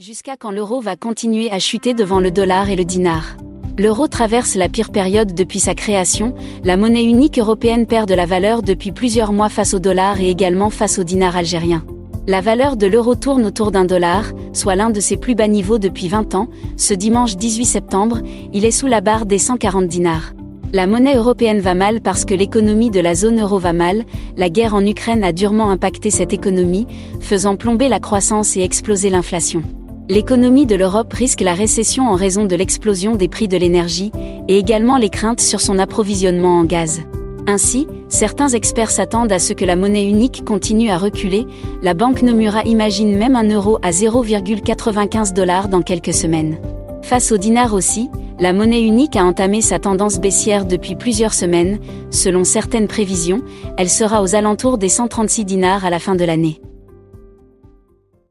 Jusqu'à quand l'euro va continuer à chuter devant le dollar et le dinar? L'euro traverse la pire période depuis sa création, la monnaie unique européenne perd de la valeur depuis plusieurs mois face au dollar et également face au dinar algérien. La valeur de l'euro tourne autour d'un dollar, soit l'un de ses plus bas niveaux depuis 20 ans. Ce dimanche 18 septembre, il est sous la barre des 140 dinars. La monnaie européenne va mal parce que l'économie de la zone euro va mal, la guerre en Ukraine a durement impacté cette économie, faisant plomber la croissance et exploser l'inflation l'économie de l'Europe risque la récession en raison de l'explosion des prix de l'énergie, et également les craintes sur son approvisionnement en gaz. Ainsi, certains experts s'attendent à ce que la monnaie unique continue à reculer, la banque Nomura imagine même un euro à 0,95 dollars dans quelques semaines. Face au dinar aussi, la monnaie unique a entamé sa tendance baissière depuis plusieurs semaines, selon certaines prévisions, elle sera aux alentours des 136 dinars à la fin de l'année.